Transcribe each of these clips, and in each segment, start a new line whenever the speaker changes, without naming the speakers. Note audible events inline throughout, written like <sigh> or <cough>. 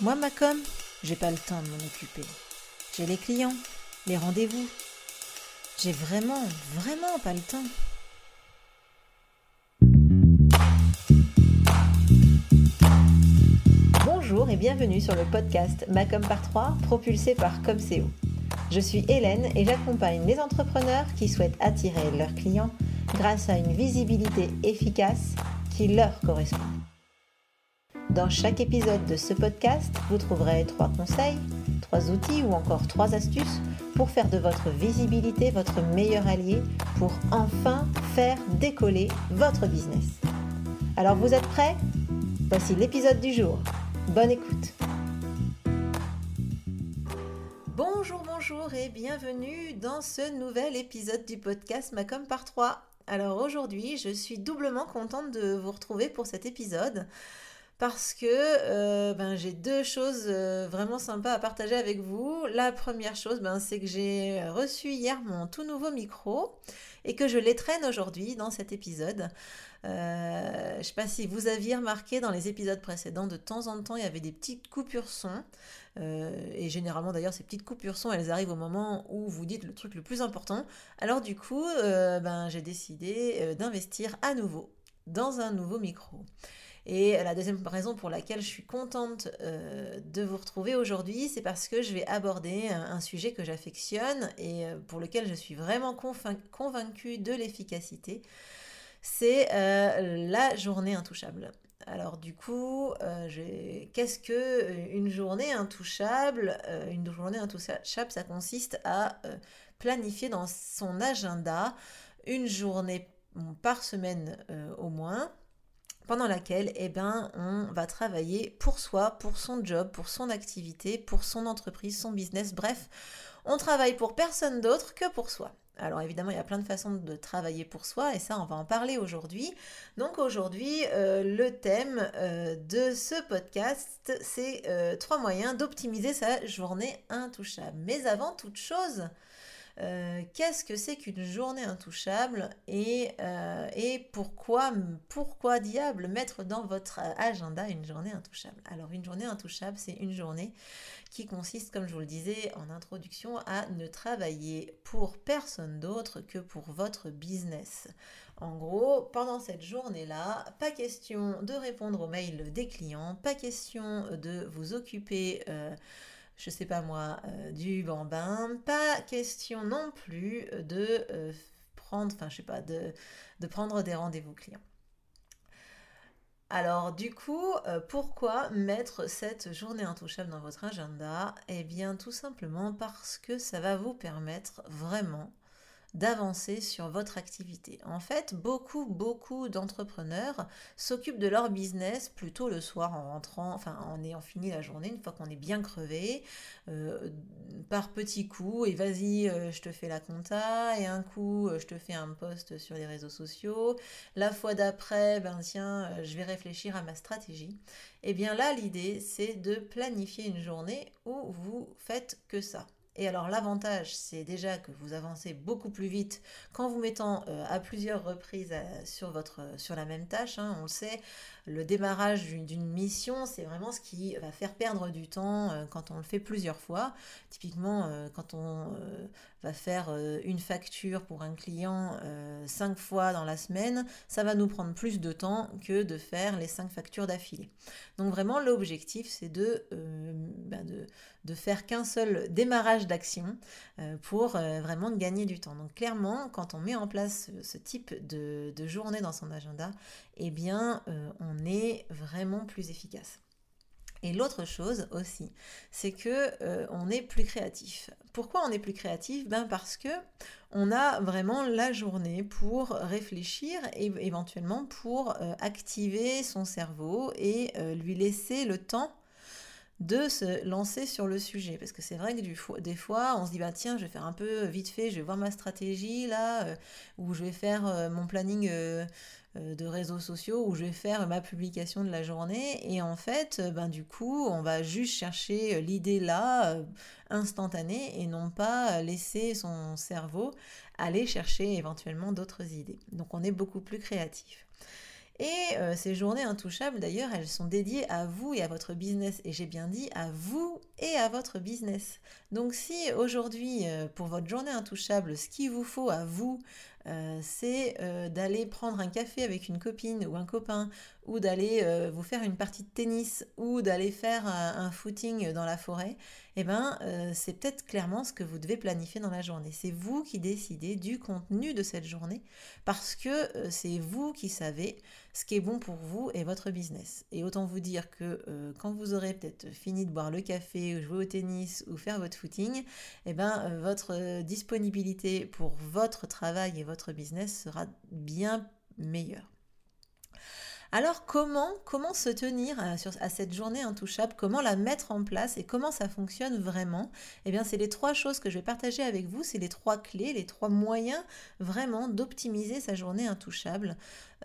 Moi, ma com, j'ai pas le temps de m'en occuper. J'ai les clients, les rendez-vous. J'ai vraiment, vraiment pas le temps. Bonjour et bienvenue sur le podcast Macom par 3 propulsé par Comseo. Je suis Hélène et j'accompagne les entrepreneurs qui souhaitent attirer leurs clients grâce à une visibilité efficace qui leur correspond. Dans chaque épisode de ce podcast, vous trouverez trois conseils, trois outils ou encore trois astuces pour faire de votre visibilité votre meilleur allié pour enfin faire décoller votre business. Alors vous êtes prêts? Voici l'épisode du jour. Bonne écoute. Bonjour, bonjour et bienvenue dans ce nouvel épisode du podcast Macom par 3. Alors aujourd'hui, je suis doublement contente de vous retrouver pour cet épisode parce que euh, ben, j'ai deux choses euh, vraiment sympas à partager avec vous. La première chose, ben, c'est que j'ai reçu hier mon tout nouveau micro et que je l'étraîne aujourd'hui dans cet épisode. Euh, je ne sais pas si vous aviez remarqué dans les épisodes précédents, de temps en temps, il y avait des petites coupures son. et généralement, d'ailleurs, ces petites coupures son, elles arrivent au moment où vous dites le truc le plus important. Alors du coup, ben, j'ai décidé d'investir à nouveau dans un nouveau micro. Et la deuxième raison pour laquelle je suis contente euh, de vous retrouver aujourd'hui, c'est parce que je vais aborder un, sujet que j'affectionne et euh, pour lequel je suis vraiment convaincue de l'efficacité. C'est euh, la journée intouchable. Alors du coup, qu'est-ce que une journée intouchable Une journée intouchable, ça consiste à planifier dans son agenda une journée par semaine au moins pendant laquelle eh ben, on va travailler pour soi, pour son job, pour son activité, pour son entreprise, son business, bref, on travaille pour personne d'autre que pour soi. Alors évidemment, il y a plein de façons de travailler pour soi et ça, on va en parler aujourd'hui. Donc aujourd'hui, euh, le thème euh, de ce podcast, c'est euh, trois moyens d'optimiser sa journée intouchable. Mais avant toute chose, euh, qu'est-ce que c'est qu'une journée intouchable et, euh, pourquoi diable mettre dans votre agenda une journée intouchable? Alors une journée intouchable, c'est une journée qui consiste, comme je vous le disais en introduction, à ne travailler pour personne d'autre que pour votre business. En gros, pendant cette journée-là, pas question de répondre aux mails des clients, pas question de vous occuper... Euh, je sais pas moi, euh, du bambin. Pas question non plus de euh, prendre, enfin je sais pas, de, prendre des rendez-vous clients. Alors du coup, euh, pourquoi mettre cette journée intouchable dans votre agenda? Eh bien tout simplement parce que ça va vous permettre vraiment d'avancer sur votre activité. En fait, beaucoup, beaucoup d'entrepreneurs s'occupent de leur business plutôt le soir en rentrant, enfin en ayant fini la journée, une fois qu'on est bien crevé, euh, par petits coups, et vas-y, euh, je te fais la compta, et un coup, euh, je te fais un post sur les réseaux sociaux, la fois d'après, ben tiens, je vais réfléchir à ma stratégie. Et eh bien là, l'idée, c'est de planifier une journée où vous faites que ça. Et alors l'avantage, c'est déjà que vous avancez beaucoup plus vite qu'en vous mettant euh, à plusieurs reprises euh, sur, votre, sur la même tâche. Hein. On le sait, le démarrage d'une mission, c'est vraiment ce qui va faire perdre du temps euh, quand on le fait plusieurs fois. Typiquement, quand on va faire une facture pour un client cinq fois dans la semaine, ça va nous prendre plus de temps que de faire les cinq factures d'affilée. Donc vraiment, l'objectif, c'est de, de de faire qu'un seul démarrage d'action euh, pour euh, vraiment gagner du temps. Donc clairement, quand on met en place ce, type de, journée dans son agenda, eh bien, euh, on est vraiment plus efficace. Et l'autre chose aussi, c'est que on est plus créatif. Pourquoi on est plus créatif? Ben parce que on a vraiment la journée pour réfléchir et éventuellement pour activer son cerveau et lui laisser le temps de se lancer sur le sujet. Parce que c'est vrai que des fois, on se dit, bah tiens, je vais faire un peu vite fait, je vais voir ma stratégie là, euh, ou je vais faire euh, mon planning euh, de réseaux sociaux, ou je vais faire ma publication de la journée. Et en fait, ben, du coup, on va juste chercher l'idée là, instantanée, et non pas laisser son cerveau aller chercher éventuellement d'autres idées. Donc on est beaucoup plus créatif. Et euh, ces journées intouchables, d'ailleurs, elles sont dédiées à vous et à votre business. Et j'ai bien dit à vous et à votre business. Donc si aujourd'hui, euh, pour votre journée intouchable, ce qu'il vous faut à vous, euh, c'est euh, d'aller prendre un café avec une copine ou un copain, ou d'aller euh, vous faire une partie de tennis, ou d'aller faire un, footing dans la forêt, eh ben, c'est peut-être clairement ce que vous devez planifier dans la journée. C'est vous qui décidez du contenu de cette journée, parce que c'est vous qui savez ce qui est bon pour vous et votre business. Et autant vous dire que quand vous aurez peut-être fini de boire le café, ou jouer au tennis, ou faire votre footing, eh ben, votre disponibilité pour votre travail et votre business sera bien meilleur. Alors comment, comment se tenir à, cette journée intouchable? Comment la mettre en place et comment ça fonctionne vraiment? Eh bien, c'est les trois choses que je vais partager avec vous. C'est les trois clés, les trois moyens vraiment d'optimiser sa journée intouchable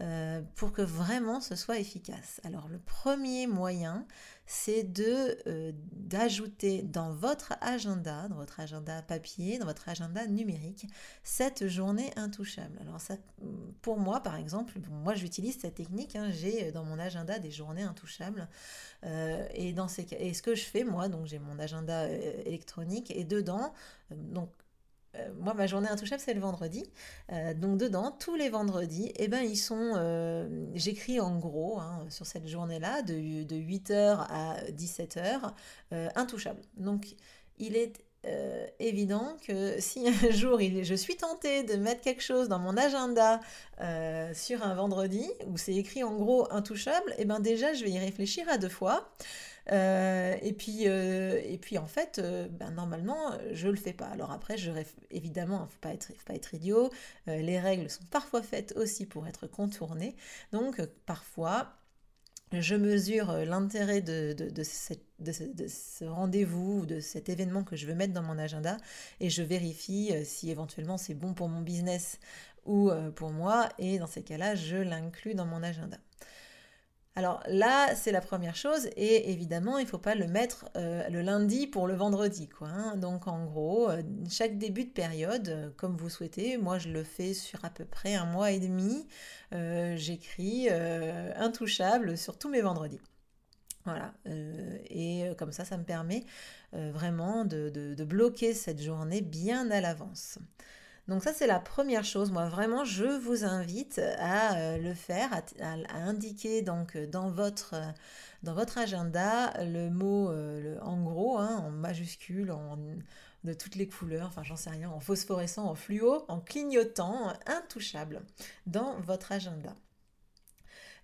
euh, pour que vraiment ce soit efficace. Alors, le premier moyen, c'est de euh, d'ajouter dans votre agenda, dans votre agenda papier, dans votre agenda numérique, cette journée intouchable. Alors ça, pour moi, par exemple, moi j'utilise cette technique. Hein, j'ai dans mon agenda des journées intouchables. Euh, et dans ces et ce que je fais, moi, donc j'ai mon agenda euh, électronique et dedans, donc euh, moi, ma journée intouchable, c'est le vendredi. Euh, donc, dedans, tous les vendredis, eh ben, ils sont. Euh, j'écris en gros hein, sur cette journée-là, de, 8h à 17h, intouchable. Donc, il est évident que si un <laughs> jour je suis tentée de mettre quelque chose dans mon agenda sur un vendredi où c'est écrit en gros intouchable, eh ben déjà je vais y réfléchir à deux fois. Euh, et, puis, euh, et puis en fait, euh, ben, normalement, je le fais pas. Alors après, je évidemment, il ne faut pas être, faut pas être idiot. les règles sont parfois faites aussi pour être contournées. Donc parfois, je mesure l'intérêt de, de, ce rendez-vous ou de cet événement que je veux mettre dans mon agenda et je vérifie si éventuellement c'est bon pour mon business ou pour moi et dans ces cas-là, je l'inclus dans mon agenda. Alors là, c'est la première chose, et évidemment, il ne faut pas le mettre euh, le lundi pour le vendredi. Quoi, hein. Donc en gros, euh, chaque début de période, euh, comme vous souhaitez, moi je le fais sur à peu près un mois et demi, j'écris intouchable sur tous mes vendredis. Voilà, et comme ça, ça me permet vraiment de bloquer cette journée bien à l'avance. Donc ça, c'est la première chose. Moi, vraiment, je vous invite à euh, le faire, à, indiquer donc euh, dans votre, euh, dans votre agenda le mot en gros, hein, en majuscule, en, de toutes les couleurs, enfin j'en sais rien, en phosphorescent, en fluo, en clignotant, intouchable dans votre agenda.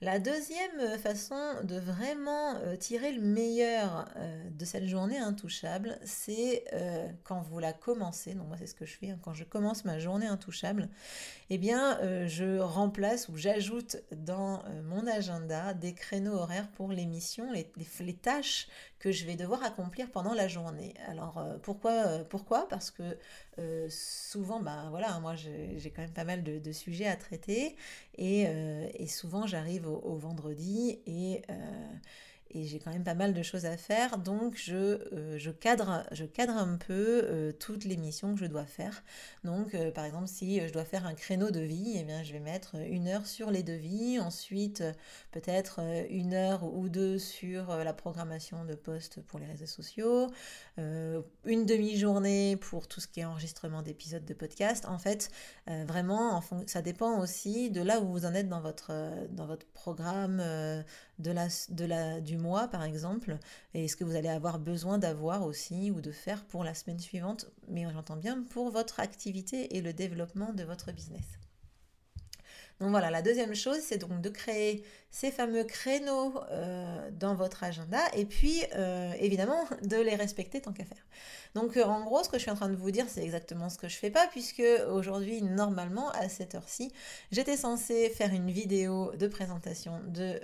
La deuxième façon de vraiment euh, tirer le meilleur euh, de cette journée intouchable, c'est euh, quand vous la commencez. Donc moi c'est ce que je fais hein. quand je commence ma journée intouchable. Eh bien je remplace ou j'ajoute dans mon agenda des créneaux horaires pour les missions, les, tâches que je vais devoir accomplir pendant la journée. Alors pourquoi Pourquoi? Parce que souvent, bah voilà, moi j'ai quand même pas mal de, sujets à traiter et, et souvent j'arrive au, vendredi et, euh, et j'ai quand même pas mal de choses à faire, donc je, euh, je, cadre, je cadre un peu euh, toutes les missions que je dois faire. Donc euh, par exemple si je dois faire un créneau de vie, eh bien, je vais mettre une heure sur les devis, ensuite peut-être une heure ou deux sur la programmation de postes pour les réseaux sociaux, une demi-journée pour tout ce qui est enregistrement d'épisodes de podcast. En fait, vraiment, ça dépend aussi de là où vous en êtes dans votre, dans votre programme de la, de la, du mois, par exemple, et ce que vous allez avoir besoin d'avoir aussi ou de faire pour la semaine suivante, mais j'entends bien pour votre activité et le développement de votre business. Donc voilà, la deuxième chose, c'est donc de créer ces fameux créneaux euh, dans votre agenda et puis euh, évidemment <laughs> de les respecter tant qu'à faire. Donc euh, en gros, ce que je suis en train de vous dire, c'est exactement ce que je fais pas puisque aujourd'hui, normalement, à cette heure-ci, j'étais censée faire une vidéo de présentation de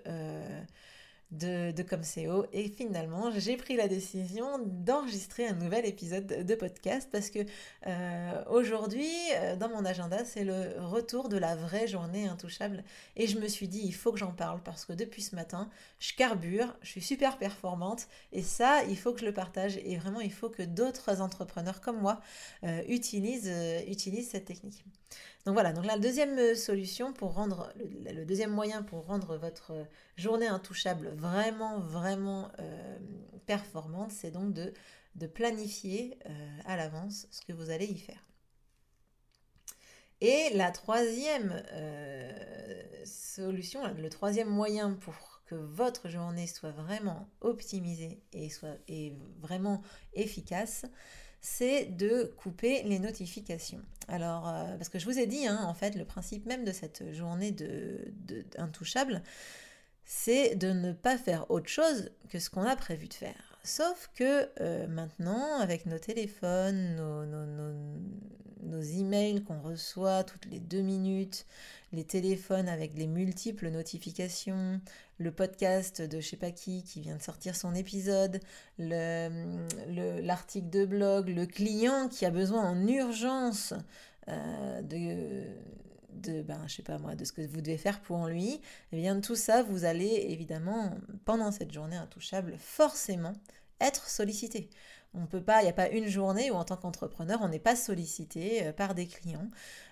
de, de Comseo et finalement j'ai pris la décision d'enregistrer un nouvel épisode de podcast parce que euh, aujourd'hui euh, dans mon agenda c'est le retour de la vraie journée intouchable. Et je me suis dit il faut que j'en parle parce que depuis ce matin je carbure, je suis super performante. Et ça il faut que je le partage. Et vraiment il faut que d'autres entrepreneurs comme moi euh, utilisent cette technique. Donc voilà, donc la deuxième solution pour rendre, le, deuxième moyen pour rendre votre journée intouchable vraiment, vraiment performante, c'est donc de, de planifier à l'avance ce que vous allez y faire. Et la troisième solution, le troisième moyen pour que votre journée soit vraiment optimisée et soit et vraiment efficace, c'est de couper les notifications. Alors, euh, parce que je vous ai dit, hein, en fait, le principe même de cette journée de, intouchable, c'est de ne pas faire autre chose que ce qu'on a prévu de faire. Sauf que euh, maintenant, avec nos téléphones, nos, emails qu'on reçoit toutes les deux minutes, les téléphones avec les multiples notifications, le podcast de je sais pas qui qui vient de sortir son épisode, l'article de blog, le client qui a besoin en urgence euh, de de ben, je sais pas moi de ce que vous devez faire pour lui, et eh bien tout ça vous allez évidemment pendant cette journée intouchable forcément être sollicité. On peut pas, il n'y a pas une journée où en tant qu'entrepreneur, on n'est pas sollicité euh, par des clients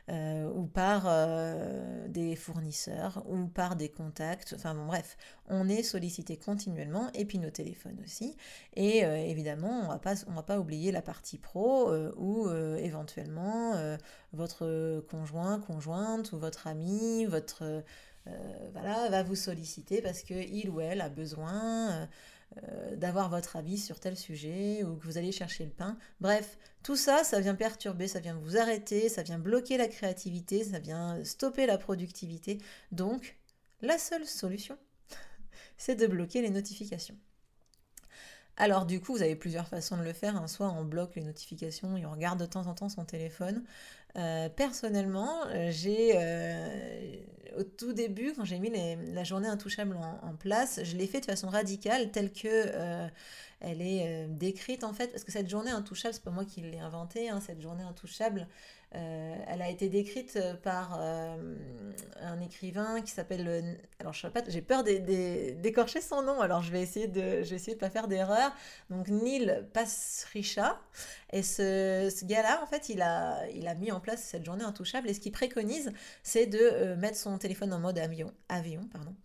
euh, ou par euh, des fournisseurs ou par des contacts. Enfin bon, bref, on est sollicité continuellement et puis nos téléphones aussi. Et évidemment, on va pas, va pas oublier la partie pro où éventuellement votre conjoint, conjointe ou votre ami, votre voilà, va vous solliciter parce que il ou elle a besoin euh, d'avoir votre avis sur tel sujet ou que vous allez chercher le pain. Bref, tout ça, ça vient perturber, ça vient vous arrêter, ça vient bloquer la créativité, ça vient stopper la productivité. Donc, la seule solution, <laughs> c'est de bloquer les notifications. Alors du coup, vous avez plusieurs façons de le faire. Hein. Soit on bloque les notifications et on regarde de temps en temps son téléphone. Euh, personnellement, j'ai euh, au tout début, quand j'ai mis la journée intouchable en, place, je l'ai fait de façon radicale, telle que euh, elle est décrite en fait, parce que cette journée intouchable, c'est pas moi qui l'ai inventée, hein, cette journée intouchable, euh, elle a été décrite euh, par euh, un écrivain qui s'appelle. Alors, je sais pas, j'ai peur d'écorcher son nom, alors je vais essayer de, je vais essayer de pas faire d'erreur. Donc, Neil Pasricha. Et ce, ce gars-là, en fait, il a, il a mis en place cette journée intouchable. Et ce qu'il préconise, c'est de mettre son téléphone en mode avion. avion pardon.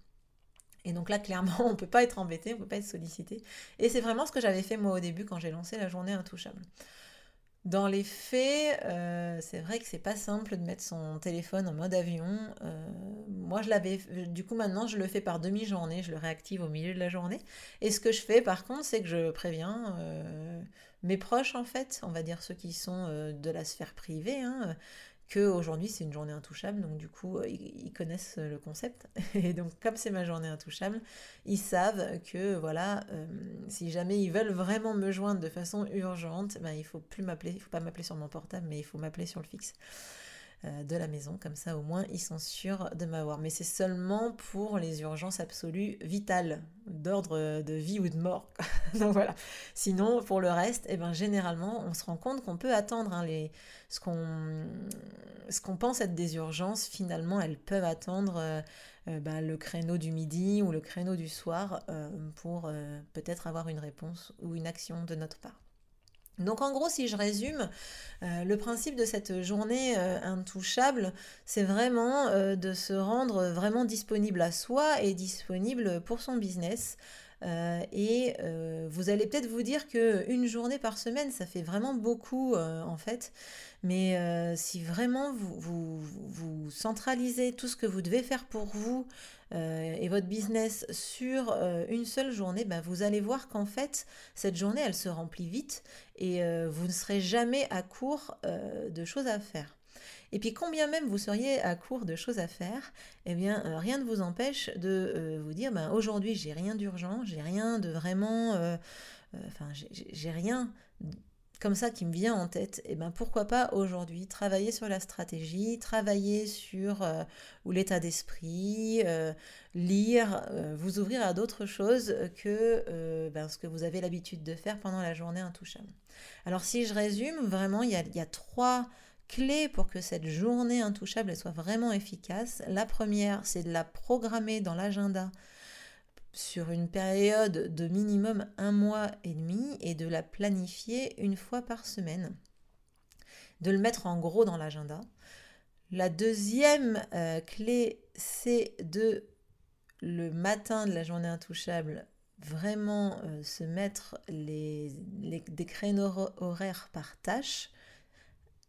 Et donc là, clairement, <laughs> on ne peut pas être embêté, on ne peut pas être sollicité. Et c'est vraiment ce que j'avais fait moi au début quand j'ai lancé la journée intouchable. Dans les faits, euh, c'est vrai que c'est pas simple de mettre son téléphone en mode avion. Euh, moi, je l'avais. Du coup, maintenant, je le fais par demi-journée. Je le réactive au milieu de la journée. Et ce que je fais, par contre, c'est que je préviens euh, mes proches, en fait, on va dire ceux qui sont de la sphère privée, hein, aujourd'hui c'est une journée intouchable, donc du coup euh, ils, connaissent le concept. <laughs> Et donc comme c'est ma journée intouchable, ils savent que voilà, euh, si jamais ils veulent vraiment me joindre de façon urgente, ben, il faut plus m'appeler, il faut pas m'appeler sur mon portable, mais il faut m'appeler sur le fixe. Euh, de la maison, comme ça au moins ils sont sûrs de m'avoir. Mais c'est seulement pour les urgences absolues vitales, d'ordre de vie ou de mort. <laughs> Donc voilà. Sinon, pour le reste, eh ben, généralement, on se rend compte qu'on peut attendre hein, les, ce qu'on pense être des urgences, finalement, elles peuvent attendre euh, euh, ben, le créneau du midi ou le créneau du soir pour peut-être avoir une réponse ou une action de notre part. Donc en gros, si je résume, euh, le principe de cette journée euh, intouchable, c'est vraiment euh, de se rendre vraiment disponible à soi et disponible pour son business. Et vous allez peut-être vous dire que une journée par semaine, ça fait vraiment beaucoup en fait. Mais si vraiment vous, vous, centralisez tout ce que vous devez faire pour vous euh, et votre business sur euh, une seule journée, ben, vous allez voir qu'en fait, cette journée, elle se remplit vite et euh, vous ne serez jamais à court de choses à faire. Et puis combien même vous seriez à court de choses à faire, eh bien rien ne vous empêche de vous dire ben, aujourd'hui j'ai rien d'urgent, j'ai rien de vraiment, enfin j'ai rien comme ça qui me vient en tête, et eh ben pourquoi pas aujourd'hui travailler sur la stratégie, travailler sur euh, l'état d'esprit, euh, lire, euh, vous ouvrir à d'autres choses que ben, ce que vous avez l'habitude de faire pendant la journée intouchable. Alors si je résume, vraiment il y a trois clés pour que cette journée intouchable soit vraiment efficace. La première, c'est de la programmer dans l'agenda sur une période de minimum un mois et demi et de la planifier une fois par semaine. De le mettre en gros dans l'agenda. La deuxième euh, clé, c'est de le matin de la journée intouchable, vraiment euh, se mettre les, des créneaux horaires par tâche,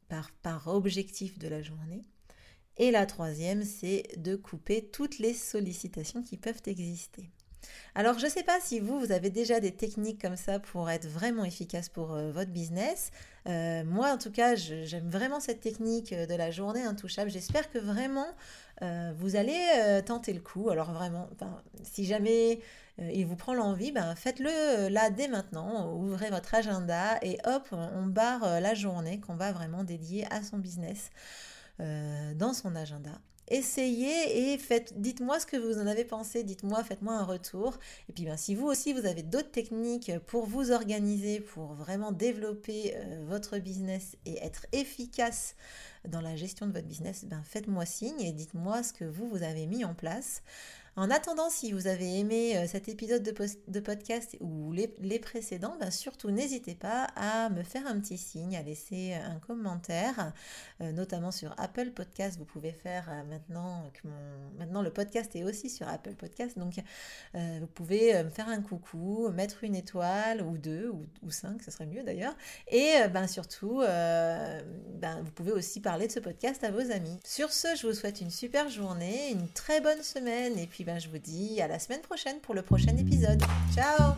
par, objectif de la journée. Et la troisième, c'est de couper toutes les sollicitations qui peuvent exister. Alors, je ne sais pas si vous, vous avez déjà des techniques comme ça pour être vraiment efficace pour euh, votre business. Euh, moi, en tout cas, j'aime vraiment cette technique de la journée intouchable. J'espère que vraiment, euh, vous allez tenter le coup. Alors, vraiment, si jamais il vous prend l'envie, ben, faites-le là dès maintenant. Ouvrez votre agenda et hop, on barre la journée qu'on va vraiment dédier à son business dans son agenda essayez et dites-moi ce que vous en avez pensé, dites-moi, faites-moi un retour. Et puis ben, si vous aussi vous avez d'autres techniques pour vous organiser, pour vraiment développer euh, votre business et être efficace dans la gestion de votre business, ben, faites-moi signe et dites-moi ce que vous, vous avez mis en place. En attendant, si vous avez aimé euh, cet épisode de, podcast ou les, précédents, ben surtout n'hésitez pas à me faire un petit signe, à laisser un commentaire, euh, notamment sur Apple Podcast. Vous pouvez faire euh, maintenant que maintenant le podcast est aussi sur Apple Podcast, donc vous pouvez me faire un coucou, mettre une étoile ou deux ou, cinq, ce serait mieux d'ailleurs. Et ben surtout, ben, vous pouvez aussi parler de ce podcast à vos amis. Sur ce, je vous souhaite une super journée, une très bonne semaine et ben, je vous dis à la semaine prochaine pour le prochain épisode. Ciao